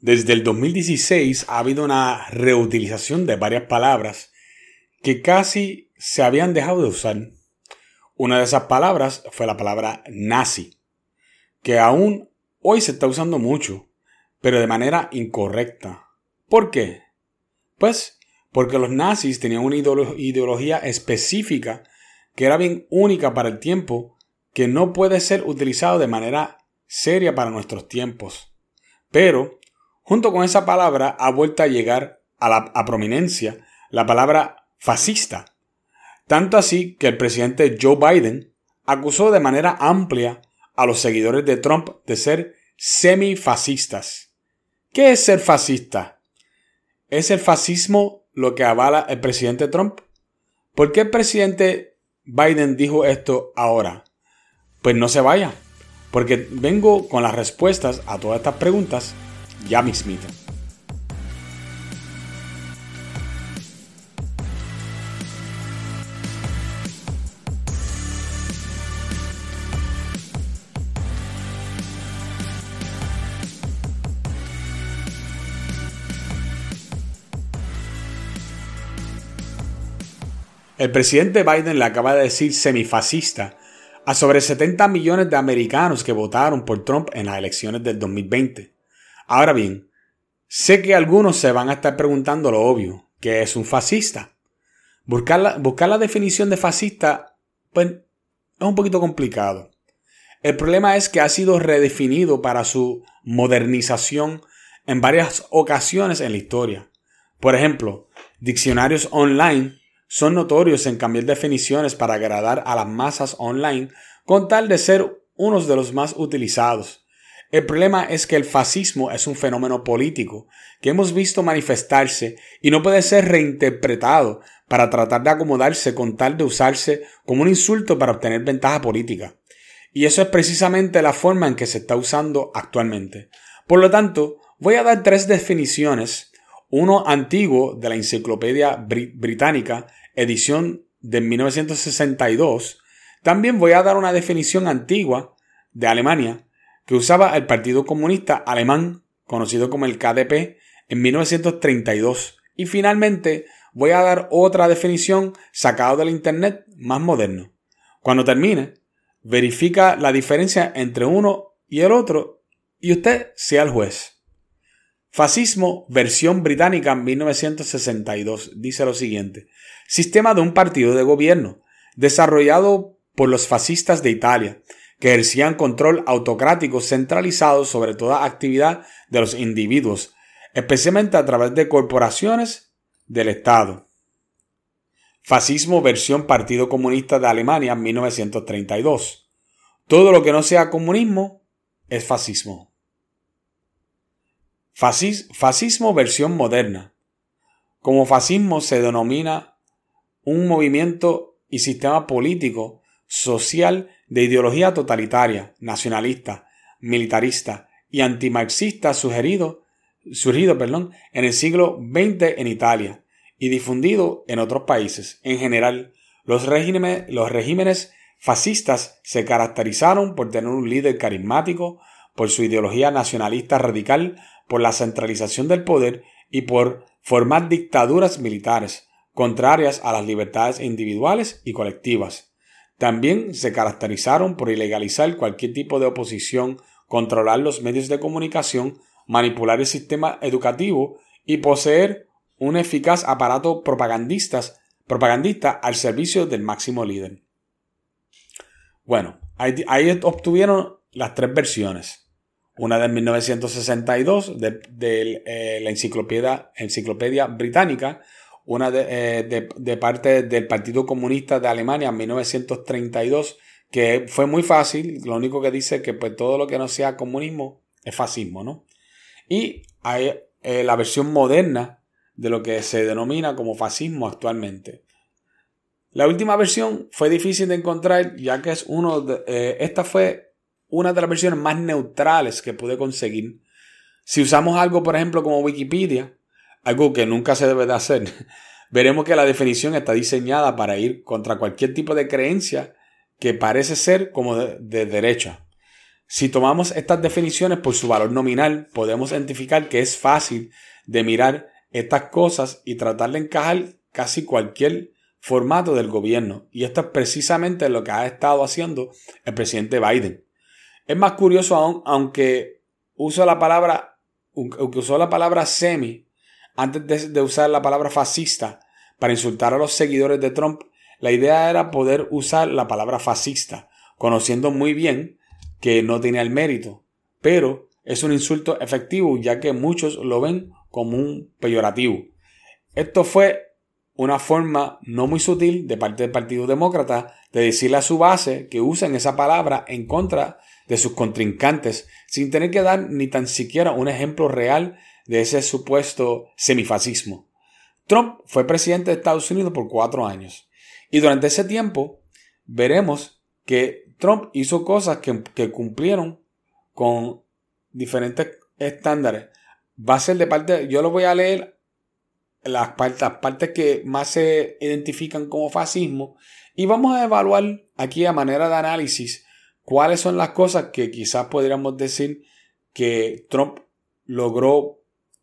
Desde el 2016 ha habido una reutilización de varias palabras que casi se habían dejado de usar. Una de esas palabras fue la palabra nazi, que aún hoy se está usando mucho, pero de manera incorrecta. ¿Por qué? Pues porque los nazis tenían una ideología específica que era bien única para el tiempo, que no puede ser utilizado de manera seria para nuestros tiempos. Pero Junto con esa palabra ha vuelto a llegar a la prominencia la palabra fascista. Tanto así que el presidente Joe Biden acusó de manera amplia a los seguidores de Trump de ser semifascistas. ¿Qué es ser fascista? ¿Es el fascismo lo que avala el presidente Trump? ¿Por qué el presidente Biden dijo esto ahora? Pues no se vaya, porque vengo con las respuestas a todas estas preguntas ya mismito. El presidente Biden le acaba de decir semifascista a sobre 70 millones de americanos que votaron por Trump en las elecciones del 2020. Ahora bien, sé que algunos se van a estar preguntando lo obvio, ¿qué es un fascista? Buscar la, buscar la definición de fascista, pues, es un poquito complicado. El problema es que ha sido redefinido para su modernización en varias ocasiones en la historia. Por ejemplo, diccionarios online son notorios en cambiar definiciones para agradar a las masas online con tal de ser unos de los más utilizados. El problema es que el fascismo es un fenómeno político que hemos visto manifestarse y no puede ser reinterpretado para tratar de acomodarse con tal de usarse como un insulto para obtener ventaja política. Y eso es precisamente la forma en que se está usando actualmente. Por lo tanto, voy a dar tres definiciones, uno antiguo de la Enciclopedia Británica, edición de 1962, también voy a dar una definición antigua de Alemania, que usaba el Partido Comunista Alemán, conocido como el KDP, en 1932. Y finalmente voy a dar otra definición sacada del Internet más moderno. Cuando termine, verifica la diferencia entre uno y el otro y usted sea el juez. Fascismo, versión británica 1962, dice lo siguiente. Sistema de un partido de gobierno, desarrollado por los fascistas de Italia, que ejercían control autocrático centralizado sobre toda actividad de los individuos, especialmente a través de corporaciones del Estado. Fascismo versión Partido Comunista de Alemania 1932. Todo lo que no sea comunismo es fascismo. fascismo versión moderna. Como fascismo se denomina un movimiento y sistema político, social de ideología totalitaria, nacionalista, militarista y antimarxista sugerido, surgido perdón, en el siglo XX en Italia y difundido en otros países. En general, los los regímenes fascistas se caracterizaron por tener un líder carismático, por su ideología nacionalista radical, por la centralización del poder y por formar dictaduras militares contrarias a las libertades individuales y colectivas. También se caracterizaron por ilegalizar cualquier tipo de oposición, controlar los medios de comunicación, manipular el sistema educativo y poseer un eficaz aparato propagandista al servicio del máximo líder. Bueno, ahí, obtuvieron las tres versiones. Una de 1962 de, eh, la enciclopedia, enciclopedia británica, una de, eh, parte del Partido Comunista de Alemania en 1932, que fue muy fácil, lo único que dice que pues todo lo que no sea comunismo es fascismo, ¿no? Y hay eh, la versión moderna de lo que se denomina como fascismo actualmente. La última versión fue difícil de encontrar ya que es uno de, eh, esta fue una de las versiones más neutrales que pude conseguir. Si usamos algo, por ejemplo, como Wikipedia, algo que nunca se debe de hacer, veremos que la definición está diseñada para ir contra cualquier tipo de creencia que parece ser como de, derecha. Si tomamos estas definiciones por su valor nominal, podemos identificar que es fácil de mirar estas cosas y tratar de encajar casi cualquier formato del gobierno. Y esto es precisamente lo que ha estado haciendo el presidente Biden. Es más curioso aún, aunque uso la palabra, aunque usó la palabra semi antes de, usar la palabra fascista para insultar a los seguidores de Trump, la idea era poder usar la palabra fascista, conociendo muy bien que no tenía el mérito, pero es un insulto efectivo ya que muchos lo ven como un peyorativo. Esto fue una forma no muy sutil de parte del Partido Demócrata de decirle a su base que usen esa palabra en contra de sus contrincantes sin tener que dar ni tan siquiera un ejemplo real de ese supuesto semifascismo. Trump fue presidente de Estados Unidos por cuatro años y durante ese tiempo veremos que Trump hizo cosas que, cumplieron con diferentes estándares. Va a ser de parte, yo lo voy a leer las partes, que más se identifican como fascismo y vamos a evaluar aquí a manera de análisis cuáles son las cosas que quizás podríamos decir que Trump logró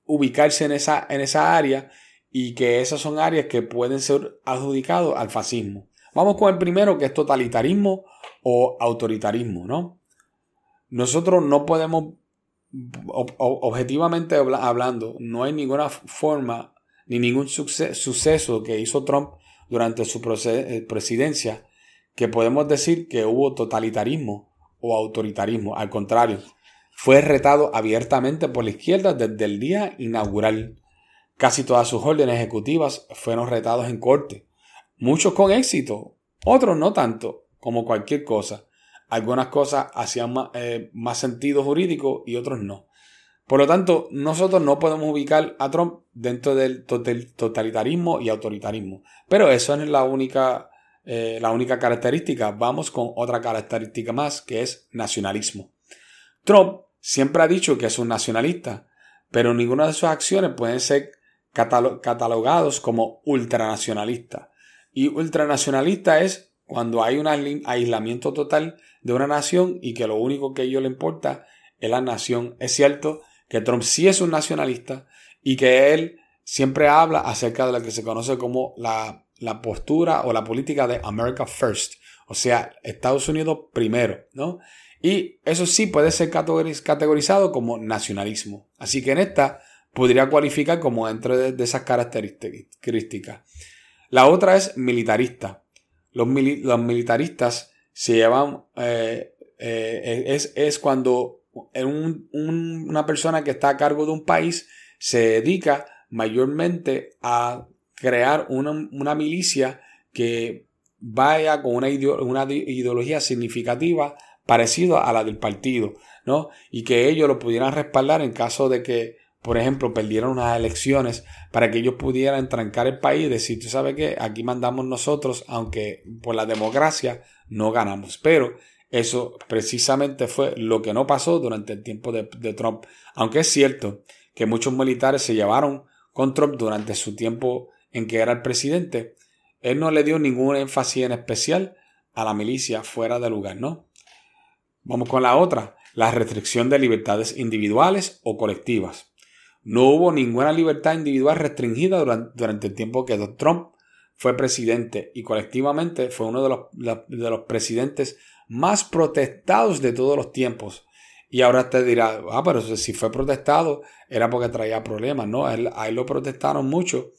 ubicarse en esa, en esa área y que esas son áreas que pueden ser adjudicados al fascismo. Vamos con el primero que es totalitarismo o autoritarismo, ¿no? Nosotros no podemos, objetivamente hablando, no hay ninguna forma ni ningún suceso que hizo Trump durante su eh, presidencia que podemos decir que hubo totalitarismo o autoritarismo. Al contrario, fue retado abiertamente por la izquierda desde el día inaugural. Casi todas sus órdenes ejecutivas fueron retados en corte. Muchos con éxito, otros no tanto, como cualquier cosa. Algunas cosas hacían más, eh, más sentido jurídico y otros no. Por lo tanto, nosotros no podemos ubicar a Trump dentro del totalitarismo y autoritarismo. Pero eso es la única, eh, la única característica. Vamos con otra característica más, que es nacionalismo. Trump siempre ha dicho que es un nacionalista, pero ninguna de sus acciones pueden ser catalogados como ultranacionalista. Y ultranacionalista es cuando hay un aislamiento total de una nación y que lo único que a ellos le importa es la nación. Es cierto que Trump sí es un nacionalista y que él siempre habla acerca de lo que se conoce como la, postura o la política de America First, o sea, Estados Unidos primero, ¿no? Y eso sí puede ser categorizado como nacionalismo. Así que en esta podría cualificar como dentro de, esas características. La otra es militarista. Los, militaristas se llevan, eh, eh, es, es, cuando una persona que está a cargo de un país se dedica mayormente a crear una, milicia que vaya con una, ideología significativa parecida a la del partido, ¿no? Y que ellos lo pudieran respaldar en caso de que, por ejemplo, perdieran unas elecciones para que ellos pudieran trancar el país y decir, tú sabes que aquí mandamos nosotros, aunque por la democracia no ganamos. Pero eso precisamente fue lo que no pasó durante el tiempo de, Trump. Aunque es cierto que muchos militares se llevaron con Trump durante su tiempo en que era el presidente, él no le dio ningún énfasis en especial a la milicia fuera de lugar, ¿no? Vamos con la otra, la restricción de libertades individuales o colectivas. No hubo ninguna libertad individual restringida durante, el tiempo que Trump fue presidente y colectivamente fue uno de los, de los presidentes más protestados de todos los tiempos. Y ahora te dirá, ah, pero si fue protestado era porque traía problemas. No, a él, lo protestaron mucho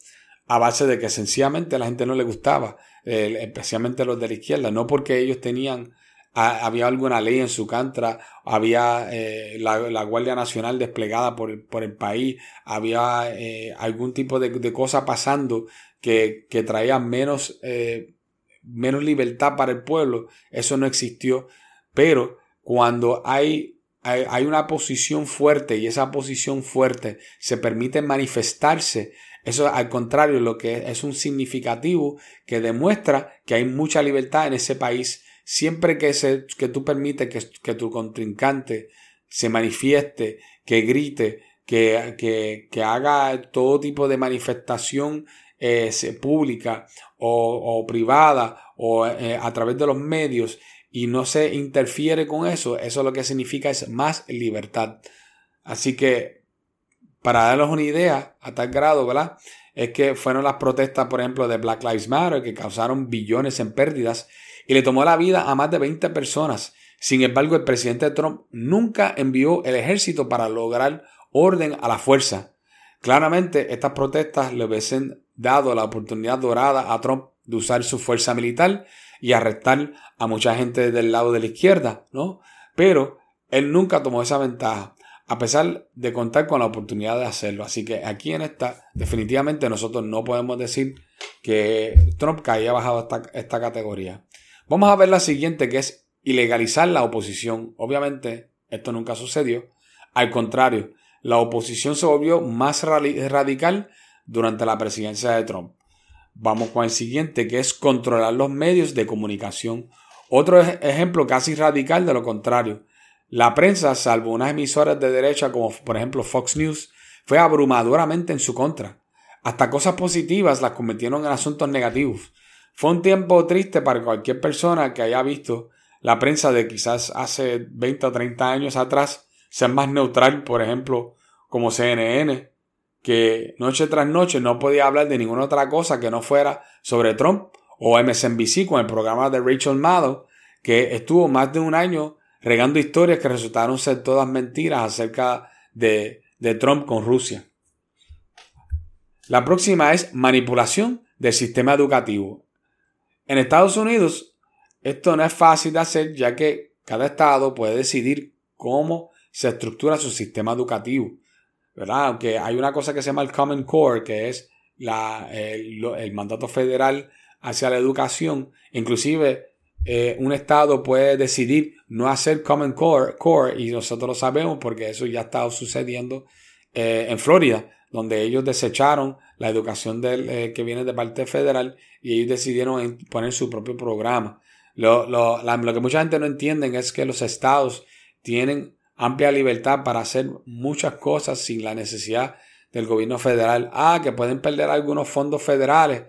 a base de que sencillamente a la gente no le gustaba, especialmente los de la izquierda, no porque ellos tenían, había alguna ley en su contra, había eh, la, Guardia Nacional desplegada por, el país, había eh, algún tipo de, cosa pasando que, que traía menos eh, menos libertad para el pueblo, eso no existió. Pero cuando hay, hay, una posición fuerte y esa posición fuerte se permite manifestarse, eso al contrario, lo que es un significativo que demuestra que hay mucha libertad en ese país. Siempre que, se, que tú permites que, que tu contrincante se manifieste, que grite, que, que, que haga todo tipo de manifestación eh, pública o, privada o eh, a través de los medios y no se interfiere con eso, eso lo que significa es más libertad. Así que, para darles una idea a tal grado, ¿verdad? Es que fueron las protestas, por ejemplo, de Black Lives Matter, que causaron billones en pérdidas y le tomó la vida a más de 20 personas. Sin embargo, el presidente Trump nunca envió el ejército para lograr orden a la fuerza. Claramente, estas protestas le hubiesen dado la oportunidad dorada a Trump de usar su fuerza militar y arrestar a mucha gente del lado de la izquierda, ¿no? Pero él nunca tomó esa ventaja, a pesar de contar con la oportunidad de hacerlo. Así que aquí en esta, definitivamente nosotros no podemos decir que Trump haya bajado esta, esta categoría. Vamos a ver la siguiente, que es ilegalizar la oposición. Obviamente, esto nunca sucedió. Al contrario, la oposición se volvió más radical durante la presidencia de Trump. Vamos con el siguiente, que es controlar los medios de comunicación. Otro ejemplo casi radical de lo contrario. La prensa, salvo unas emisoras de derecha como por ejemplo Fox News, fue abrumadoramente en su contra. Hasta cosas positivas las convirtieron en asuntos negativos. Fue un tiempo triste para cualquier persona que haya visto la prensa de quizás hace 20 o 30 años atrás ser más neutral, por ejemplo, como CNN, que noche tras noche no podía hablar de ninguna otra cosa que no fuera sobre Trump, o MSNBC con el programa de Rachel Maddow, que estuvo más de un año regando historias que resultaron ser todas mentiras acerca de, de Trump con Rusia. La próxima es manipulación del sistema educativo. En Estados Unidos, esto no es fácil de hacer ya que cada estado puede decidir cómo se estructura su sistema educativo. ¿verdad? Aunque hay una cosa que se llama el Common Core, que es el, mandato federal hacia la educación. Inclusive eh, un estado puede decidir no hacer Common Core, core y nosotros lo sabemos porque eso ya estado sucediendo eh, en Florida, donde ellos desecharon la educación eh, que viene de parte federal y ellos decidieron poner su propio programa. Lo, lo, lo que mucha gente no entiende es que los estados tienen amplia libertad para hacer muchas cosas sin la necesidad del gobierno federal. Ah, que pueden perder algunos fondos federales.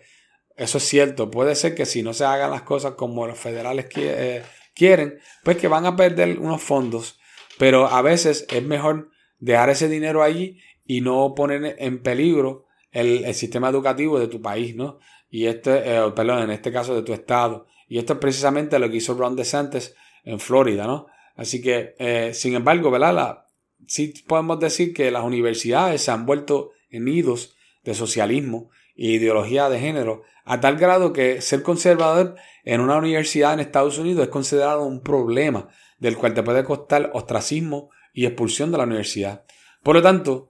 Eso es cierto. Puede ser que si no se hagan las cosas como los federales eh, quieren, pues que van a perder unos fondos. Pero a veces es mejor dejar ese dinero allí y no poner en peligro el, sistema educativo de tu país, ¿no? Y este, eh, perdón, en este caso de tu estado. Y esto es precisamente lo que hizo Ron DeSantis en Florida, ¿no? Así que, eh, sin embargo, ¿verdad? sí podemos decir que las universidades se han vuelto en nidos de socialismo e ideología de género, a tal grado que ser conservador en una universidad en Estados Unidos es considerado un problema del cual te puede costar ostracismo y expulsión de la universidad. Por lo tanto,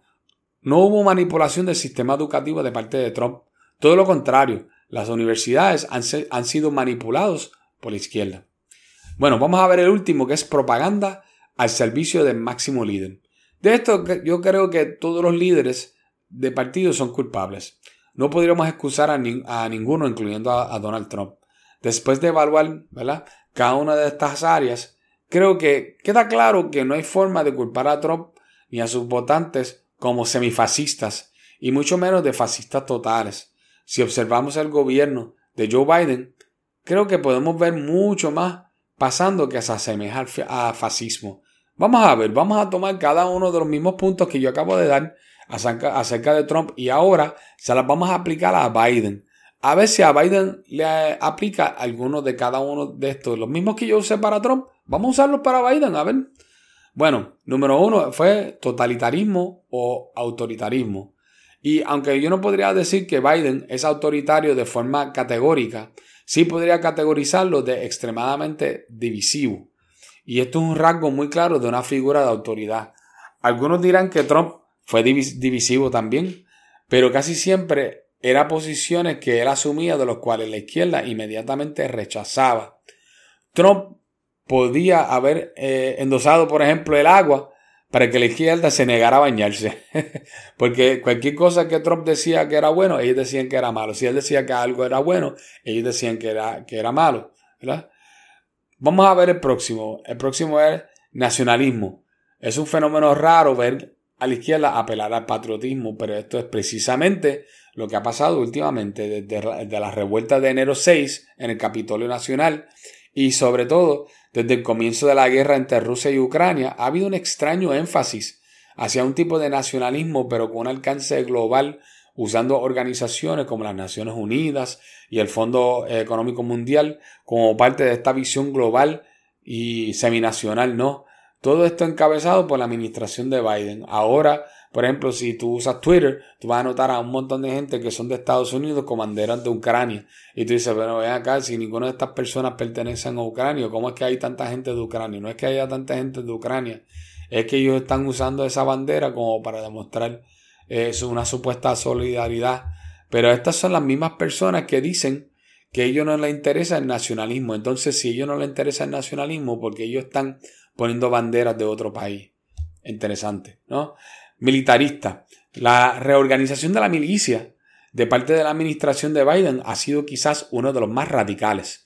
no hubo manipulación del sistema educativo de parte de Trump. Todo lo contrario, las universidades han, sido manipulados por la izquierda. Bueno, vamos a ver el último que es propaganda al servicio del máximo líder. De esto yo creo que todos los líderes de partido son culpables. No podríamos excusar a, ninguno, incluyendo a, Donald Trump. Después de evaluar cada una de estas áreas, creo que queda claro que no hay forma de culpar a Trump ni a sus votantes como semifascistas, y mucho menos de fascistas totales. Si observamos el gobierno de Joe Biden, creo que podemos ver mucho más pasando que se asemeja al fascismo. Vamos a ver, vamos a tomar cada uno de los mismos puntos que yo acabo de dar acerca, de Trump y ahora se las vamos a aplicar a Biden. A ver si a Biden le aplica alguno de cada uno de estos, los mismos que yo usé para Trump. Vamos a usarlos para Biden, a ver. Bueno, número uno fue totalitarismo o autoritarismo. Y aunque yo no podría decir que Biden es autoritario de forma categórica, sí podría categorizarlo de extremadamente divisivo. Y esto es un rasgo muy claro de una figura de autoridad. Algunos dirán que Trump fue divisivo también, pero casi siempre era posiciones que él asumía de los cuales la izquierda inmediatamente rechazaba. Trump podía haber eh, endosado, por ejemplo, el agua para que la izquierda se negara a bañarse. Porque cualquier cosa que Trump decía que era bueno, ellos decían que era malo. Si él decía que algo era bueno, ellos decían que era, que era malo. Vamos a ver el próximo. El próximo es nacionalismo. Es un fenómeno raro ver a la izquierda apelar al patriotismo, pero esto es precisamente lo que ha pasado últimamente desde, la revuelta de enero 6 en el Capitolio Nacional y sobre todo desde el comienzo de la guerra entre Rusia y Ucrania, ha habido un extraño énfasis hacia un tipo de nacionalismo, pero con un alcance global, usando organizaciones como las Naciones Unidas y el Fondo Económico Mundial como parte de esta visión global y seminacional, ¿no? Todo esto encabezado por la administración de Biden. Ahora, por ejemplo, si tú usas Twitter, tú vas a notar a un montón de gente que son de Estados Unidos como banderas de Ucrania. Y tú dices, bueno, ven acá, si ninguna de estas personas pertenecen a Ucrania, ¿cómo es que hay tanta gente de Ucrania? No es que haya tanta gente de Ucrania, es que ellos están usando esa bandera como para demostrar eh, una supuesta solidaridad. Pero estas son las mismas personas que dicen que a ellos no les interesa el nacionalismo. Entonces, si a ellos no les interesa el nacionalismo, porque ellos están poniendo banderas de otro país. Interesante, ¿no? Militarista. La reorganización de la milicia de parte de la administración de Biden ha sido quizás uno de los más radicales,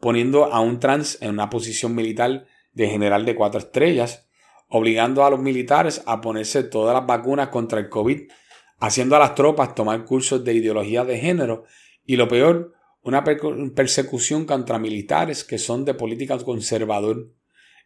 poniendo a un trans en una posición militar de general de cuatro estrellas, obligando a los militares a ponerse todas las vacunas contra el COVID, haciendo a las tropas tomar cursos de ideología de género y lo peor, una persecución contra militares que son de política conservador.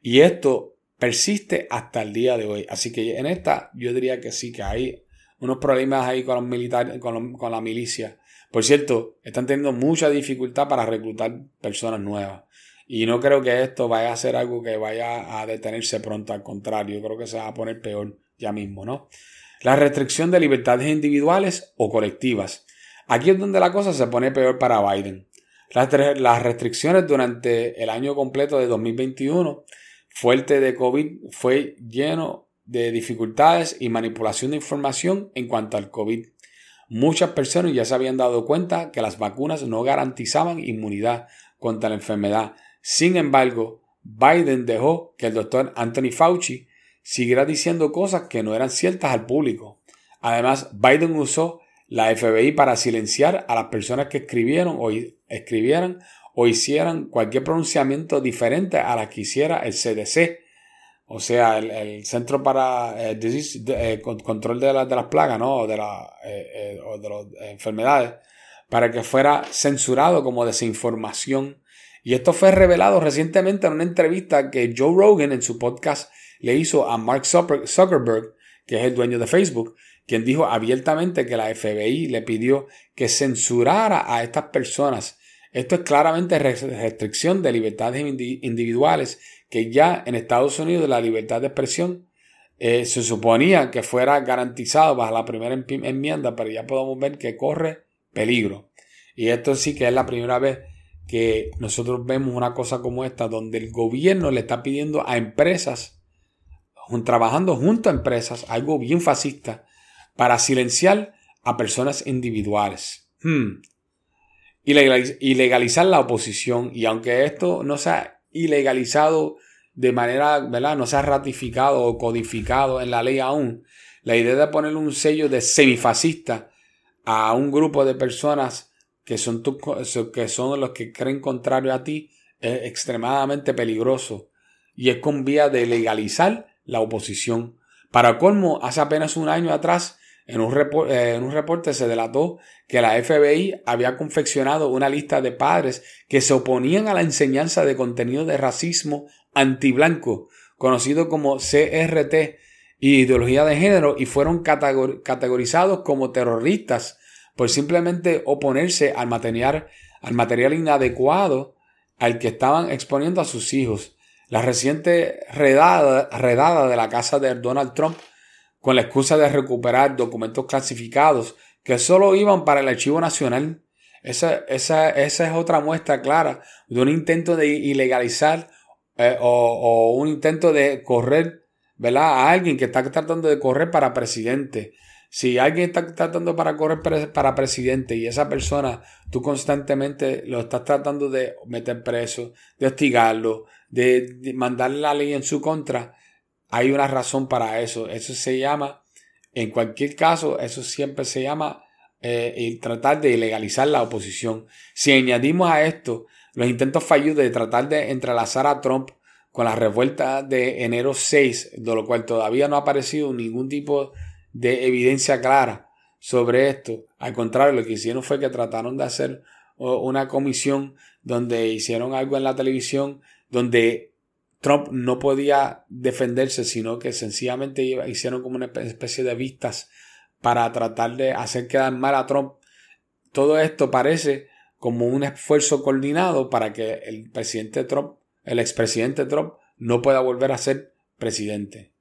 Y esto persiste hasta el día de hoy. Así que en esta yo diría que sí, que hay unos problemas ahí con los militares, con, con la milicia. Por cierto, están teniendo mucha dificultad para reclutar personas nuevas. Y no creo que esto vaya a ser algo que vaya a detenerse pronto, al contrario, creo que se va a poner peor ya mismo, ¿no? La restricción de libertades individuales o colectivas. Aquí es donde la cosa se pone peor para Biden. Las, restricciones durante el año completo de 2021 fuerte de COVID fue lleno de dificultades y manipulación de información en cuanto al COVID. Muchas personas ya se habían dado cuenta que las vacunas no garantizaban inmunidad contra la enfermedad. Sin embargo, Biden dejó que el doctor Anthony Fauci siguiera diciendo cosas que no eran ciertas al público. Además, Biden usó la FBI para silenciar a las personas que escribieron o escribieran o hicieran cualquier pronunciamiento diferente a la que hiciera el CDC, o sea, el, Centro para eh, eh, Control de, las Plagas, ¿no? De, eh, o de las enfermedades, para que fuera censurado como desinformación. Y esto fue revelado recientemente en una entrevista que Joe Rogan en su podcast le hizo a Mark Zuckerberg, que es el dueño de Facebook, quien dijo abiertamente que la FBI le pidió que censurara a estas personas esto es claramente restricción de libertades individuales que ya en Estados Unidos la libertad de expresión eh, se suponía que fuera garantizado bajo la primera enmienda, pero ya podemos ver que corre peligro. Y esto sí que es la primera vez que nosotros vemos una cosa como esta, donde el gobierno le está pidiendo a empresas, trabajando junto a empresas, algo bien fascista, para silenciar a personas individuales. Hmm ilegalizar la oposición y aunque esto no sea ilegalizado de manera, ¿verdad? No sea ratificado o codificado en la ley aún, la idea de poner un sello de semifascista a un grupo de personas que son, que son los que creen contrario a ti es extremadamente peligroso y es con vía de legalizar la oposición. Para colmo, hace apenas un año atrás en un, eh, en un, reporte se delató que la FBI había confeccionado una lista de padres que se oponían a la enseñanza de contenido de racismo antiblanco, conocido como CRT, y ideología de género, y fueron categorizados como terroristas por simplemente oponerse al material, al material inadecuado al que estaban exponiendo a sus hijos. La reciente redada de la casa de Donald Trump con la excusa de recuperar documentos clasificados que solo iban para el archivo nacional. Esa, esa, esa es otra muestra clara de un intento de ilegalizar eh, o, un intento de correr ¿verdad? a alguien que está tratando de correr para presidente. Si alguien está tratando para correr para presidente y esa persona tú constantemente lo estás tratando de meter preso, de hostigarlo, de, de mandarle la ley en su contra, hay una razón para eso. Eso se llama, en cualquier caso, eso siempre se llama eh, tratar de ilegalizar la oposición. Si añadimos a esto los intentos fallidos de tratar de entrelazar a Trump con la revuelta de enero 6, de lo cual todavía no ha aparecido ningún tipo de evidencia clara sobre esto. Al contrario, lo que hicieron fue que trataron de hacer una comisión donde hicieron algo en la televisión donde Trump no podía defenderse, sino que sencillamente hicieron como una especie de vistas para tratar de hacer quedar mal a Trump. Todo esto parece como un esfuerzo coordinado para que el presidente Trump, el expresidente Trump, no pueda volver a ser presidente.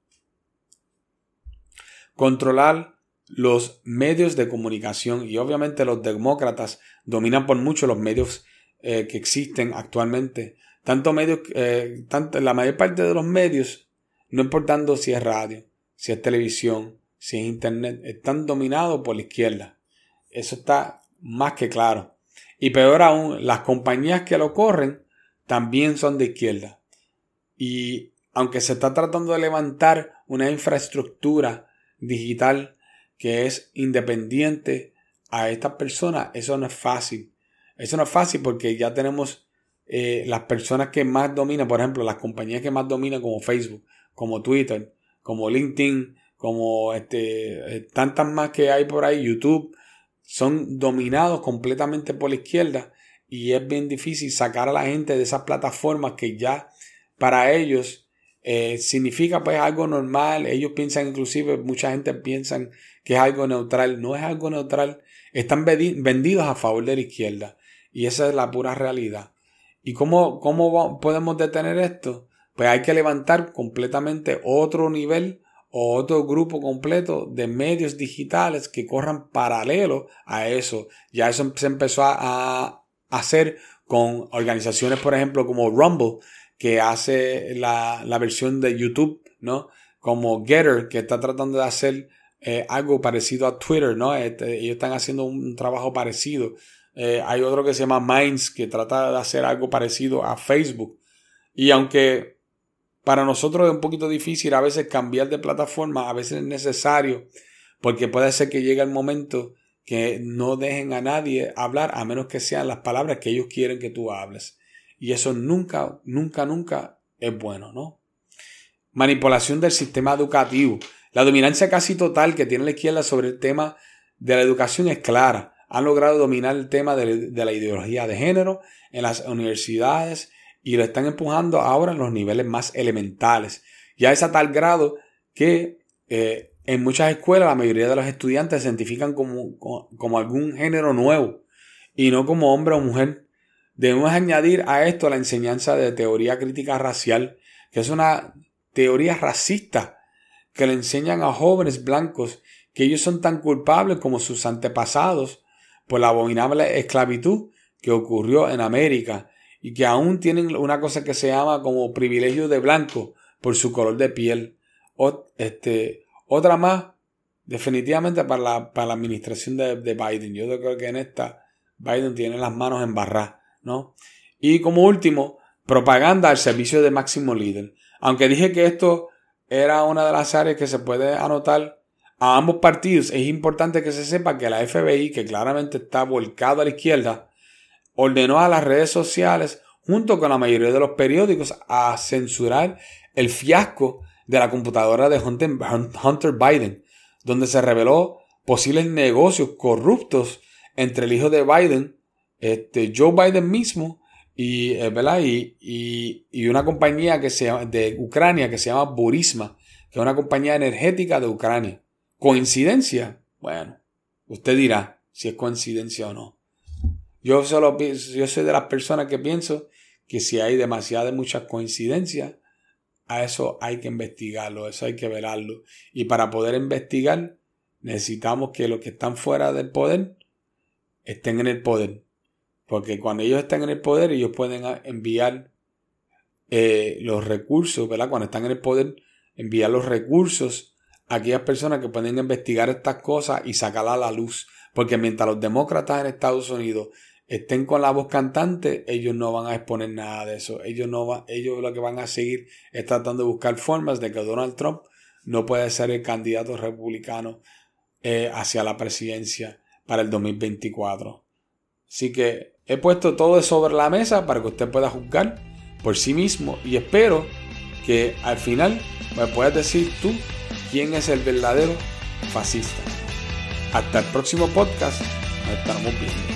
Controlar los medios de comunicación y obviamente los demócratas dominan por mucho los medios eh, que existen actualmente. Tanto eh, la mayor parte de los medios, no importando si es radio, si es televisión, si es internet, están dominados por la izquierda. Eso está más que claro. Y peor aún, las compañías que lo corren también son de izquierda. Y aunque se está tratando de levantar una infraestructura digital que es independiente a estas personas, eso no es fácil. Eso no es fácil porque ya tenemos eh, las personas que más dominan, por ejemplo, las compañías que más dominan como Facebook, como Twitter, como LinkedIn, como este, eh, tantas más que hay por ahí, YouTube, son dominados completamente por la izquierda y es bien difícil sacar a la gente de esas plataformas que ya para ellos eh, significa pues algo normal. Ellos piensan inclusive, mucha gente piensa que es algo neutral. No es algo neutral. Están vendidos a favor de la izquierda. Y esa es la pura realidad. ¿Y cómo, cómo podemos detener esto? Pues hay que levantar completamente otro nivel o otro grupo completo de medios digitales que corran paralelo a eso. Ya eso se empezó a, hacer con organizaciones, por ejemplo, como Rumble, que hace la, versión de YouTube, ¿no? Como Getter, que está tratando de hacer eh, algo parecido a Twitter, ¿no? Este, ellos están haciendo un trabajo parecido. Eh, hay otro que se llama Minds, que trata de hacer algo parecido a Facebook. Y aunque para nosotros es un poquito difícil a veces cambiar de plataforma, a veces es necesario, porque puede ser que llegue el momento que no dejen a nadie hablar a menos que sean las palabras que ellos quieren que tú hables. Y eso nunca, nunca, nunca es bueno, ¿no? Manipulación del sistema educativo. La dominancia casi total que tiene la izquierda sobre el tema de la educación es clara. Han logrado dominar el tema de, la ideología de género en las universidades y lo están empujando ahora en los niveles más elementales. Ya es a tal grado que eh, en muchas escuelas la mayoría de los estudiantes se identifican como, como, algún género nuevo y no como hombre o mujer. Debemos añadir a esto la enseñanza de teoría crítica racial, que es una teoría racista que le enseñan a jóvenes blancos que ellos son tan culpables como sus antepasados por la abominable esclavitud que ocurrió en América y que aún tienen una cosa que se llama como privilegio de blanco por su color de piel. O, este, otra más, definitivamente para la, para la administración de, Biden. Yo creo que en esta Biden tiene las manos en barra, ¿no? Y como último, propaganda al servicio de máximo líder. Aunque dije que esto era una de las áreas que se puede anotar a ambos partidos, es importante que se sepa que la FBI, que claramente está volcado a la izquierda, ordenó a las redes sociales, junto con la mayoría de los periódicos, a censurar el fiasco de la computadora de Hunter Biden, donde se reveló posibles negocios corruptos entre el hijo de Biden, este, Joe Biden mismo, y, eh, y, y, una compañía que se de Ucrania que se llama Burisma, que es una compañía energética de Ucrania. ¿Coincidencia? Bueno, usted dirá si es coincidencia o no. Yo, solo, yo soy de las personas que pienso que si hay demasiadas muchas coincidencias, a eso hay que investigarlo, eso hay que verlo. Y para poder investigar, necesitamos que los que están fuera del poder estén en el poder. Porque cuando ellos están en el poder, ellos pueden enviar eh, los recursos, ¿verdad? Cuando están en el poder, enviar los recursos aquellas personas que pueden investigar estas cosas y sacarlas a la luz. Porque mientras los demócratas en Estados Unidos estén con la voz cantante, ellos no van a exponer nada de eso. Ellos no van, ellos lo que van a seguir es tratando de buscar formas de que Donald Trump no pueda ser el candidato republicano eh, hacia la presidencia para el 2024. Así que he puesto todo sobre la mesa para que usted pueda juzgar por sí mismo y espero que al final me puedas decir tú quién es el verdadero fascista. Hasta el próximo podcast, nos estamos viendo.